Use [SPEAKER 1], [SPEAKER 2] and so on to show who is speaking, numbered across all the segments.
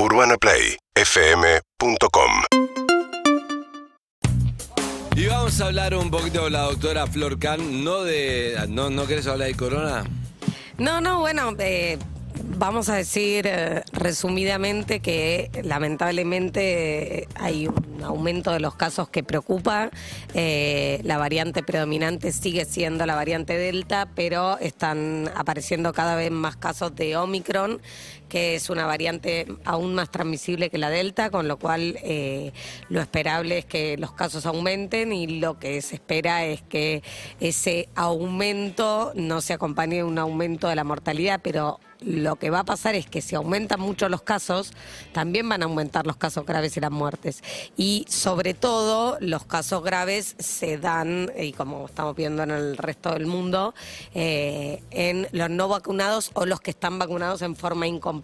[SPEAKER 1] UrbanaPlayFM.com
[SPEAKER 2] Y vamos a hablar un poquito con la doctora Flor Can, no de... ¿No, no querés hablar de corona?
[SPEAKER 3] No, no, bueno, eh, vamos a decir eh, resumidamente que lamentablemente eh, hay un aumento de los casos que preocupa. Eh, la variante predominante sigue siendo la variante Delta, pero están apareciendo cada vez más casos de Omicron, que es una variante aún más transmisible que la Delta, con lo cual eh, lo esperable es que los casos aumenten y lo que se espera es que ese aumento no se acompañe de un aumento de la mortalidad, pero lo que va a pasar es que si aumentan mucho los casos, también van a aumentar los casos graves y las muertes. Y sobre todo, los casos graves se dan, y como estamos viendo en el resto del mundo, eh, en los no vacunados o los que están vacunados en forma incompleta.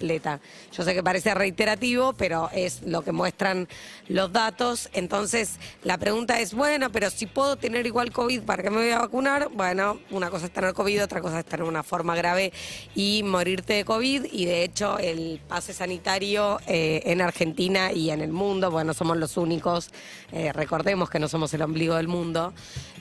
[SPEAKER 3] Yo sé que parece reiterativo, pero es lo que muestran los datos. Entonces, la pregunta es, bueno, pero si puedo tener igual COVID, ¿para qué me voy a vacunar? Bueno, una cosa es tener COVID, otra cosa es tener una forma grave y morirte de COVID. Y de hecho, el pase sanitario eh, en Argentina y en el mundo, bueno, somos los únicos, eh, recordemos que no somos el ombligo del mundo,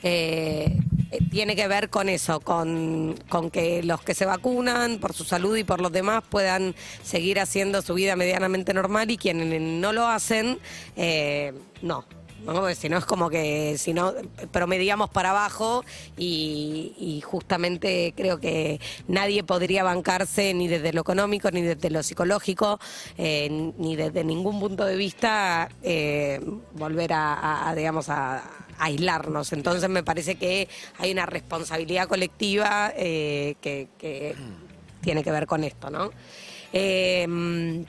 [SPEAKER 3] eh, eh, tiene que ver con eso, con, con que los que se vacunan por su salud y por los demás puedan seguir haciendo su vida medianamente normal y quienes no lo hacen, eh, no. ¿no? Porque si no es como que si no promediamos para abajo y, justamente creo que nadie podría bancarse ni desde lo económico ni desde lo psicológico eh, ni desde ningún punto de vista eh, volver a, digamos a aislarnos. Entonces me parece que hay una responsabilidad colectiva que tiene que ver con esto, ¿no? Eh,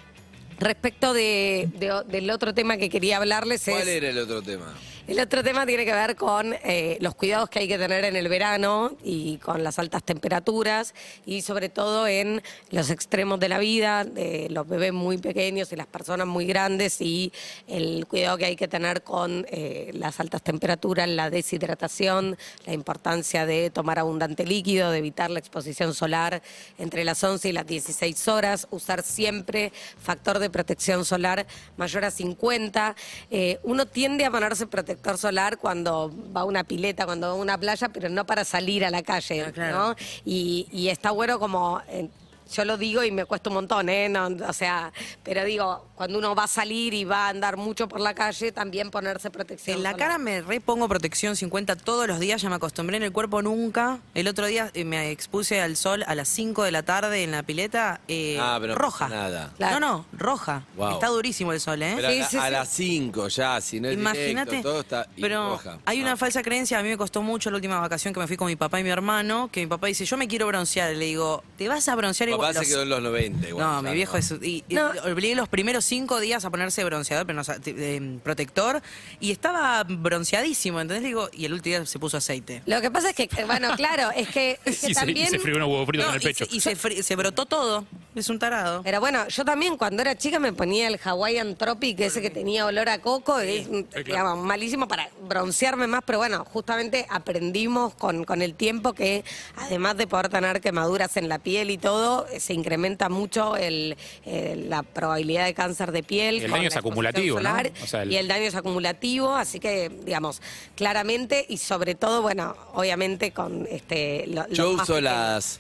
[SPEAKER 3] respecto de- de- del otro tema que quería hablarles
[SPEAKER 2] ¿Cuál
[SPEAKER 3] es...
[SPEAKER 2] era el otro tema?
[SPEAKER 3] El otro tema tiene que ver con eh, los cuidados que hay que tener en el verano y con las altas temperaturas y sobre todo en los extremos de la vida, de los bebés muy pequeños y las personas muy grandes y el cuidado que hay que tener con eh, las altas temperaturas, la deshidratación, la importancia de tomar abundante líquido, de evitar la exposición solar entre las 11 y las 16 horas, usar siempre factor de protección solar mayor a 50. Eh, uno tiende a ponerse protector solar cuando va a una pileta, cuando va a una playa, pero no para salir a la calle,
[SPEAKER 4] Ah, claro.
[SPEAKER 3] ¿no? Y, y está bueno como... eh, yo lo digo y me cuesta un montón, ¿eh? No, o sea, pero digo, cuando uno va a salir y va a andar mucho por la calle, también ponerse protección
[SPEAKER 4] En la
[SPEAKER 3] solar.
[SPEAKER 4] cara me repongo protección 50 todos los días, ya me acostumbré en el cuerpo nunca. El otro día eh, me expuse al sol a las 5 de la tarde en la pileta, eh,
[SPEAKER 2] Ah, pero
[SPEAKER 4] roja.
[SPEAKER 2] nada.
[SPEAKER 4] No, no, roja.
[SPEAKER 2] Wow.
[SPEAKER 4] Está durísimo el sol, ¿eh?
[SPEAKER 2] Pero
[SPEAKER 3] Sí,
[SPEAKER 2] a,
[SPEAKER 3] sí,
[SPEAKER 2] a
[SPEAKER 3] sí.
[SPEAKER 2] las 5 ya, si no es
[SPEAKER 4] Imagínate,
[SPEAKER 2] directo, todo está
[SPEAKER 4] pero
[SPEAKER 2] roja.
[SPEAKER 4] hay una
[SPEAKER 2] Ah.
[SPEAKER 4] falsa creencia, a mí me costó mucho la última vacación que me fui con mi papá y mi hermano, que mi papá dice, yo me quiero broncear, le digo, ¿te vas a broncear
[SPEAKER 2] Papá
[SPEAKER 4] igual?
[SPEAKER 2] se
[SPEAKER 4] Los-
[SPEAKER 2] quedó en los 90 igual.
[SPEAKER 4] no, mi viejo es. Y, y
[SPEAKER 3] No.
[SPEAKER 4] obligué los primeros cinco días a ponerse bronceador, pero no, o sea, t- eh, protector, y estaba bronceadísimo, ¿entendés? Digo, y el último día se puso aceite.
[SPEAKER 3] Lo que pasa es que, eh, bueno, claro, es que, es que
[SPEAKER 5] Y se, y
[SPEAKER 3] también...
[SPEAKER 5] se frió unos huevos fritos
[SPEAKER 4] No,
[SPEAKER 5] en el
[SPEAKER 4] y
[SPEAKER 5] pecho.
[SPEAKER 4] y se fri- se brotó todo. Es un tarado.
[SPEAKER 3] Pero bueno, yo también cuando era chica me ponía el Hawaiian Tropic, ese que tenía olor a coco, y es, digamos, malísimo para broncearme más, pero bueno, justamente aprendimos con, con el tiempo que además de poder tener quemaduras en la piel y todo, eh, se incrementa mucho el, eh, la probabilidad de cáncer de piel.
[SPEAKER 5] Y el
[SPEAKER 3] con
[SPEAKER 5] daño
[SPEAKER 3] la
[SPEAKER 5] es acumulativo, ¿no?
[SPEAKER 3] solar,
[SPEAKER 5] O sea, el-
[SPEAKER 3] Y el daño es acumulativo, así que, digamos, claramente y sobre todo, bueno, obviamente con este... lo-
[SPEAKER 2] Yo uso
[SPEAKER 3] pequeños.
[SPEAKER 2] las,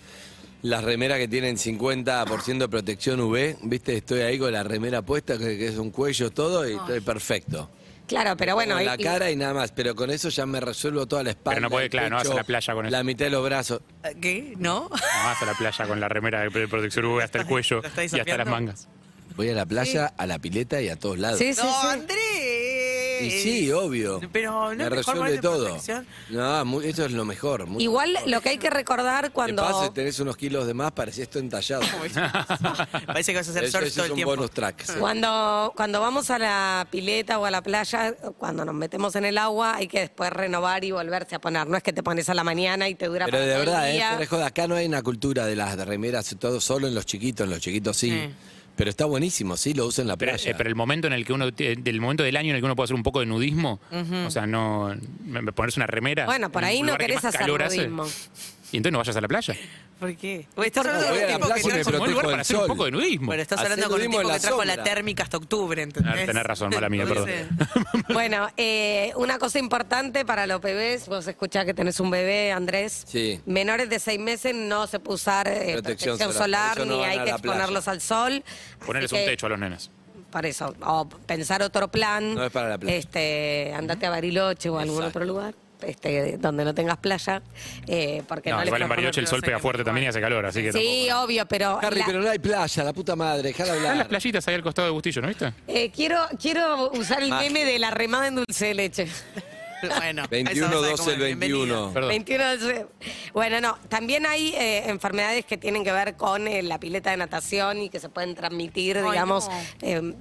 [SPEAKER 2] las remeras que tienen 50% de protección UV, ¿viste? Estoy ahí con la remera puesta, que, que es un cuello todo, y estoy perfecto.
[SPEAKER 3] Claro, pero bueno...
[SPEAKER 2] Con la
[SPEAKER 3] y-
[SPEAKER 2] cara y nada más, pero con eso ya me resuelvo toda la espalda.
[SPEAKER 5] Pero no puede, claro, no vas a la playa con eso.
[SPEAKER 2] La mitad de los brazos.
[SPEAKER 4] ¿Qué? ¿No?
[SPEAKER 5] No vas a la playa con la remera de protección UV hasta el cuello
[SPEAKER 4] ¿Lo estáis
[SPEAKER 5] y hasta las mangas.
[SPEAKER 2] Voy a la playa, a la pileta y a todos lados.
[SPEAKER 3] Sí, sí,
[SPEAKER 4] ¡No,
[SPEAKER 3] sí.
[SPEAKER 4] Andrés!
[SPEAKER 2] Y sí, obvio.
[SPEAKER 4] Pero no
[SPEAKER 2] me
[SPEAKER 4] es mejor
[SPEAKER 2] resuelve todo.
[SPEAKER 4] protección.
[SPEAKER 2] No, muy- eso es lo mejor. mucho
[SPEAKER 3] Igual
[SPEAKER 2] mejor.
[SPEAKER 3] lo que hay que recordar cuando...
[SPEAKER 2] paso, si tenés unos kilos de más, parecía esto entallado.
[SPEAKER 4] Parece que vas a hacer
[SPEAKER 2] Eso,
[SPEAKER 4] surf
[SPEAKER 2] eso
[SPEAKER 4] todo
[SPEAKER 2] es
[SPEAKER 4] el
[SPEAKER 2] un
[SPEAKER 4] tiempo.
[SPEAKER 2] bonus track. sí.
[SPEAKER 3] Cuando, cuando vamos a la pileta o a la playa, cuando nos metemos en el agua, hay que después renovar y volverse a poner. No es que te pones a la mañana y te dura
[SPEAKER 2] Pero
[SPEAKER 3] para
[SPEAKER 2] de
[SPEAKER 3] todo el
[SPEAKER 2] verdad, ¿eh?
[SPEAKER 3] día.
[SPEAKER 2] Fuera de joda, acá no hay una cultura de las remeras y todo solo en los chiquitos, en los chiquitos sí.
[SPEAKER 4] Sí.
[SPEAKER 2] Pero está buenísimo, sí, lo uso en la
[SPEAKER 5] Pero,
[SPEAKER 2] playa.
[SPEAKER 5] eh, pero el momento en el que uno, tie- del momento del año en el que uno puede hacer un poco de nudismo, o sea, no ponerse una remera.
[SPEAKER 3] Bueno, por ahí no querés hacer
[SPEAKER 5] calor hace,
[SPEAKER 3] nudismo.
[SPEAKER 5] Y entonces no vayas a la playa.
[SPEAKER 4] ¿Por qué? Porque estás hablando
[SPEAKER 2] la
[SPEAKER 4] un tipo que
[SPEAKER 5] lugar para hacer un
[SPEAKER 2] sol.
[SPEAKER 5] poco de nudismo.
[SPEAKER 4] Bueno, estás hablando con un
[SPEAKER 2] nudismo
[SPEAKER 4] tipo que
[SPEAKER 2] la
[SPEAKER 4] trajo la térmica hasta octubre, ¿entendés?
[SPEAKER 5] Tenés razón, mala mía, perdón.
[SPEAKER 3] Bueno, eh, una cosa importante para los bebés, vos escuchás que tenés un bebé, Andrés.
[SPEAKER 2] Sí.
[SPEAKER 3] Menores de seis meses no se puede usar eh,
[SPEAKER 2] Protección
[SPEAKER 3] protección,
[SPEAKER 2] solar, no
[SPEAKER 3] ni hay que exponerlos al sol.
[SPEAKER 5] Ponerles un techo a los nenes.
[SPEAKER 3] Para eso, o pensar otro plan.
[SPEAKER 2] No es para la playa.
[SPEAKER 3] Este, andate a Bariloche o a algún
[SPEAKER 2] Exacto.
[SPEAKER 3] otro lugar. Este, donde no tengas playa, eh, porque no,
[SPEAKER 5] No, igual en Bariloche el
[SPEAKER 4] no
[SPEAKER 5] sol pega fuerte también y hace calor, así que
[SPEAKER 3] Sí,
[SPEAKER 5] tampoco.
[SPEAKER 3] obvio, pero
[SPEAKER 2] Harry,
[SPEAKER 3] la-
[SPEAKER 2] pero no hay playa, la puta madre, déjala
[SPEAKER 5] Están las
[SPEAKER 2] hablar.
[SPEAKER 5] playitas ahí al costado de Bustillo, ¿no viste?
[SPEAKER 3] eh, quiero, quiero usar el
[SPEAKER 2] Magia.
[SPEAKER 3] meme de la remada en dulce de leche.
[SPEAKER 4] bueno, eso
[SPEAKER 2] 21,
[SPEAKER 4] no sabe
[SPEAKER 2] 12,
[SPEAKER 4] cómo
[SPEAKER 2] el
[SPEAKER 4] es, bienvenido.
[SPEAKER 2] 21.
[SPEAKER 5] Perdón.
[SPEAKER 3] 21 de- Bueno, no, también hay eh, enfermedades que tienen que ver con eh, la pileta de natación y que se pueden transmitir,
[SPEAKER 4] Ay,
[SPEAKER 3] digamos,
[SPEAKER 4] no.
[SPEAKER 3] eh,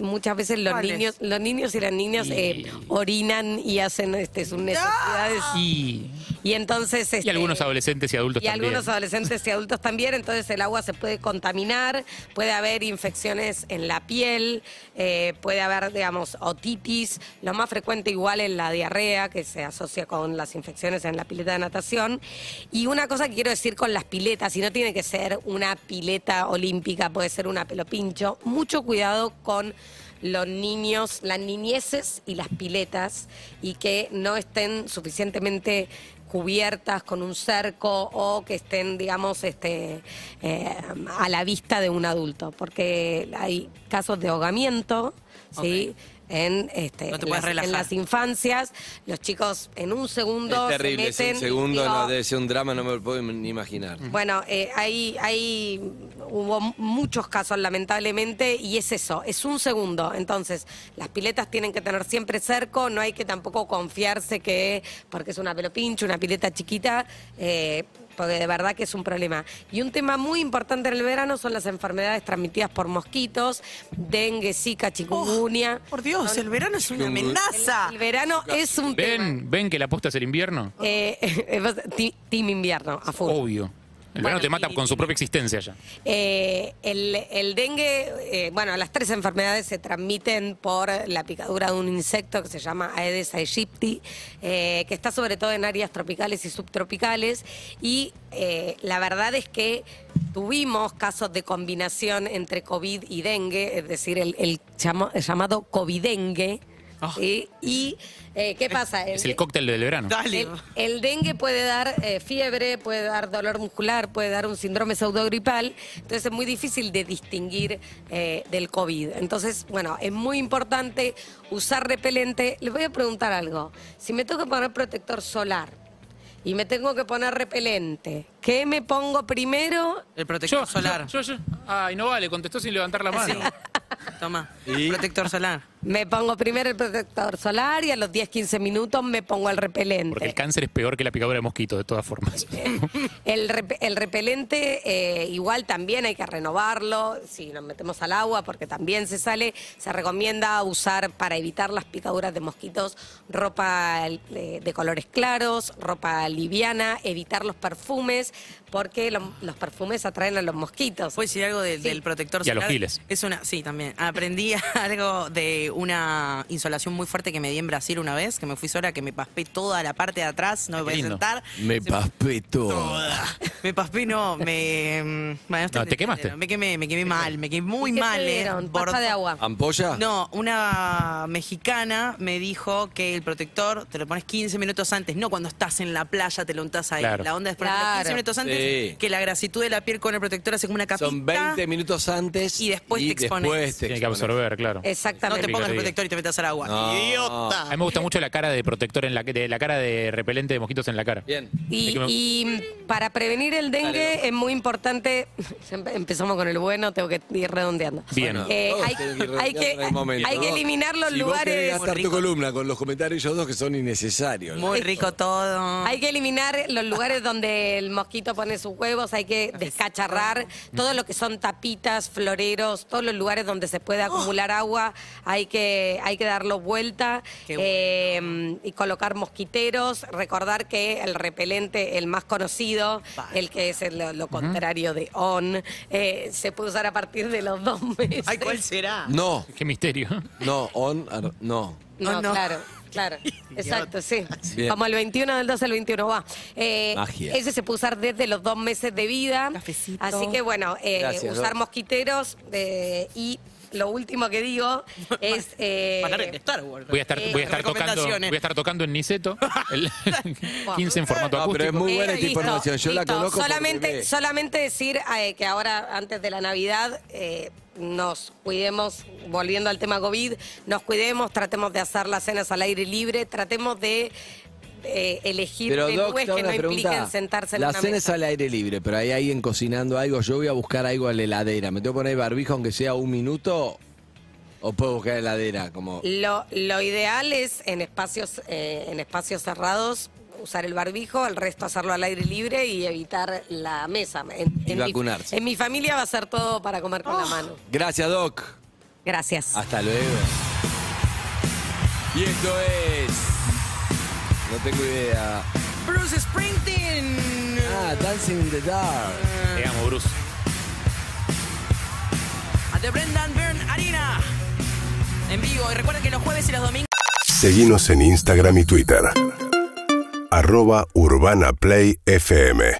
[SPEAKER 3] muchas veces los niños, los niños y las niñas eh, orinan y hacen este, sus necesidades.
[SPEAKER 5] Y,
[SPEAKER 3] Y entonces
[SPEAKER 5] y
[SPEAKER 3] este,
[SPEAKER 5] algunos adolescentes y adultos
[SPEAKER 3] y
[SPEAKER 5] también.
[SPEAKER 3] algunos adolescentes y adultos también, entonces el agua se puede contaminar, puede haber infecciones en la piel, eh, puede haber, digamos, otitis, lo más frecuente igual es la diarrea, que se asocia con las infecciones en la pileta de natación. Y una cosa que quiero decir con las piletas, y no tiene que ser una pileta olímpica, puede ser una pelopincho, mucho cuidado con los niños, las niñeces y las piletas, y que no estén suficientemente cubiertas con un cerco o que estén, digamos, este, eh, a la vista de un adulto, porque hay casos de ahogamiento, ¿sí? En, este,
[SPEAKER 4] No
[SPEAKER 3] en las, en
[SPEAKER 4] relajar.
[SPEAKER 3] las infancias, los chicos en un segundo
[SPEAKER 2] Es terrible,
[SPEAKER 3] se
[SPEAKER 2] es un segundo,
[SPEAKER 3] digo,
[SPEAKER 2] no, debe ser un drama, no me lo puedo ni imaginar.
[SPEAKER 3] bueno, eh, hay, hay, hubo muchos casos lamentablemente y es eso, es un segundo. Entonces, las piletas tienen que tener siempre cerco, no hay que tampoco confiarse que, porque es una pelopincho, una pileta chiquita, eh, porque de verdad que es un problema. Y un tema muy importante en el verano son las enfermedades transmitidas por mosquitos, dengue, zika, chikungunya.
[SPEAKER 4] Por Dios, el verano es una amenaza.
[SPEAKER 3] El verano es un tema.
[SPEAKER 5] ¿Ven, ¿Ven que la aposta es el invierno?
[SPEAKER 3] Eh, ti- team invierno, a full.
[SPEAKER 5] Obvio. El verano te mata con su propia existencia ya.
[SPEAKER 3] Eh, el, el dengue, eh, bueno, las tres enfermedades se transmiten por la picadura de un insecto que se llama Aedes aegypti, eh, que está sobre todo en áreas tropicales y subtropicales. Y eh, la verdad es que tuvimos casos de combinación entre COVID y dengue, es decir, el, el llama- el llamado covidengue. ¿Sí? Y, eh, ¿qué pasa?
[SPEAKER 5] Es el cóctel del verano.
[SPEAKER 4] Dale.
[SPEAKER 3] El, el dengue puede dar eh, fiebre, puede dar dolor muscular, puede dar un síndrome pseudogripal, entonces es muy difícil de distinguir eh, del COVID. Entonces, bueno, es muy importante usar repelente. Les voy a preguntar algo. Si me tengo que poner protector solar y me tengo que poner repelente, ¿qué me pongo primero?
[SPEAKER 4] El protector solar.
[SPEAKER 5] Yo, yo, yo. Ay, no vale, contestó sin levantar la mano.
[SPEAKER 4] Sí. Toma.
[SPEAKER 2] ¿Y?
[SPEAKER 4] Protector solar.
[SPEAKER 3] Me pongo primero el protector solar y a los 10-15 minutos me pongo el repelente.
[SPEAKER 5] Porque el cáncer es peor que la picadura de mosquito, de todas formas.
[SPEAKER 3] El, rep- el repelente eh, igual también hay que renovarlo si nos metemos al agua porque también se sale. Se recomienda usar para evitar las picaduras de mosquitos ropa eh, de colores claros, ropa liviana, evitar los perfumes porque lo- los perfumes atraen a los mosquitos.
[SPEAKER 4] ¿Puedo decir algo del-
[SPEAKER 3] Sí.
[SPEAKER 4] del protector
[SPEAKER 5] Y a los
[SPEAKER 4] solar?
[SPEAKER 5] giles.
[SPEAKER 4] Es una, sí, también. Aprendí algo de una insolación muy fuerte que me di en Brasil una vez, que me fui sola, que me paspé toda la parte de atrás, no me podía sentar.
[SPEAKER 2] Me
[SPEAKER 4] Se-
[SPEAKER 2] paspé todo.
[SPEAKER 4] Me paspé, no, me... mm, bueno,
[SPEAKER 5] No, ¿te quemaste?
[SPEAKER 4] Me quemé, me quemé mal, me quemé muy
[SPEAKER 3] ¿Y qué te
[SPEAKER 4] mal, ¿eh?
[SPEAKER 3] dieron? Pasta de agua.
[SPEAKER 2] ¿Ampolla?
[SPEAKER 4] No, una mexicana me dijo que el protector te lo pones 15 minutos antes, no cuando estás en la playa te lo untás ahí.
[SPEAKER 5] Claro.
[SPEAKER 4] La onda es ponértelo
[SPEAKER 3] Claro.
[SPEAKER 4] 15 minutos antes,
[SPEAKER 2] Sí.
[SPEAKER 4] que la grasitud de la piel con el protector hace como una capita.
[SPEAKER 2] Son 20 minutos antes
[SPEAKER 4] y después te expones.
[SPEAKER 2] después te
[SPEAKER 5] Tiene que absorber, claro.
[SPEAKER 4] No
[SPEAKER 3] Exactamente.
[SPEAKER 4] Pongas el protector y te metas al agua.
[SPEAKER 2] No.
[SPEAKER 4] ¡Idiota!
[SPEAKER 5] A mí me gusta mucho la cara de protector en la de la cara de repelente de mosquitos en la cara.
[SPEAKER 2] Bien.
[SPEAKER 3] Y,
[SPEAKER 5] me-
[SPEAKER 3] para prevenir el dengue
[SPEAKER 2] Dale.
[SPEAKER 3] es muy importante, empezamos con el bueno, tengo que ir redondeando.
[SPEAKER 5] Bien.
[SPEAKER 2] Bueno,
[SPEAKER 3] Eh, hay,
[SPEAKER 2] que
[SPEAKER 3] hay que, eliminar los
[SPEAKER 2] si Vos
[SPEAKER 3] lugares.
[SPEAKER 2] gastar
[SPEAKER 4] Muy
[SPEAKER 2] tu
[SPEAKER 4] rico.
[SPEAKER 2] columna con los comentarios ellos dos que son innecesarios. ¿no?
[SPEAKER 4] Muy rico todo.
[SPEAKER 3] Hay que eliminar los lugares donde el mosquito pone sus huevos, hay que descacharrar todo lo que son tapitas, floreros, todos los lugares donde se puede acumular agua, hay que, hay que darlo vuelta eh, y colocar mosquiteros. Recordar que el repelente, el más conocido,
[SPEAKER 4] Vale.
[SPEAKER 3] el que es el- lo, contrario de on, eh, se puede usar a partir de los dos meses.
[SPEAKER 4] Ay, ¿cuál será?
[SPEAKER 2] No,
[SPEAKER 5] Qué misterio.
[SPEAKER 2] no, on, ar- no.
[SPEAKER 3] No,
[SPEAKER 4] Oh, no.
[SPEAKER 3] claro, claro. Exacto, sí.
[SPEAKER 2] Bien.
[SPEAKER 3] Como el 21 del 12 al 21 va. Eh,
[SPEAKER 2] Magia.
[SPEAKER 3] Ese se puede usar desde los dos meses de vida.
[SPEAKER 4] Cafecito.
[SPEAKER 3] Así que bueno, eh,
[SPEAKER 2] Gracias,
[SPEAKER 3] usar mosquiteros eh, y lo último que digo es... eh,
[SPEAKER 4] Van a Star Wars.
[SPEAKER 5] Voy a estar,
[SPEAKER 3] Eh,
[SPEAKER 5] voy a estar tocando, voy a estar tocando en Niceto. El 15 en formato
[SPEAKER 2] No, pero es muy buena esta
[SPEAKER 3] listo,
[SPEAKER 2] información. Yo la
[SPEAKER 3] listo.
[SPEAKER 2] conozco porque
[SPEAKER 3] Solamente,
[SPEAKER 2] ve.
[SPEAKER 3] solamente decir eh, que ahora, antes de la Navidad, eh, nos cuidemos, volviendo al tema COVID, nos cuidemos, tratemos de hacer las cenas al aire libre, tratemos de eh, elegir
[SPEAKER 2] Pero Doc,
[SPEAKER 3] menúes
[SPEAKER 2] hago
[SPEAKER 3] que no
[SPEAKER 2] una
[SPEAKER 3] impliquen
[SPEAKER 2] pregunta.
[SPEAKER 3] sentarse en
[SPEAKER 2] La
[SPEAKER 3] una
[SPEAKER 2] cena es
[SPEAKER 3] mesa.
[SPEAKER 2] al aire libre, pero hay alguien cocinando algo. Yo voy a buscar algo en la heladera. ¿Me tengo que poner barbijo aunque sea un minuto? ¿O puedo buscar heladera? Como...
[SPEAKER 3] Lo, lo ideal es en espacios, eh, en espacios cerrados usar el barbijo, el resto hacerlo al aire libre y evitar la mesa. En,
[SPEAKER 2] Y
[SPEAKER 3] en mi-
[SPEAKER 2] vacunarse.
[SPEAKER 3] en mi familia va a ser todo para comer con la mano.
[SPEAKER 2] Gracias, Doc.
[SPEAKER 3] Gracias.
[SPEAKER 2] Hasta luego. Y esto es. No tengo idea.
[SPEAKER 4] Bruce Springsteen.
[SPEAKER 2] Ah, Dancing in the Dark.
[SPEAKER 5] Te amo, Bruce.
[SPEAKER 4] A The Brendan Byrne Arena. En vivo. Y recuerden que los jueves y los domingos.
[SPEAKER 1] Seguinos en Instagram y Twitter. Arroba Urbana Play FM.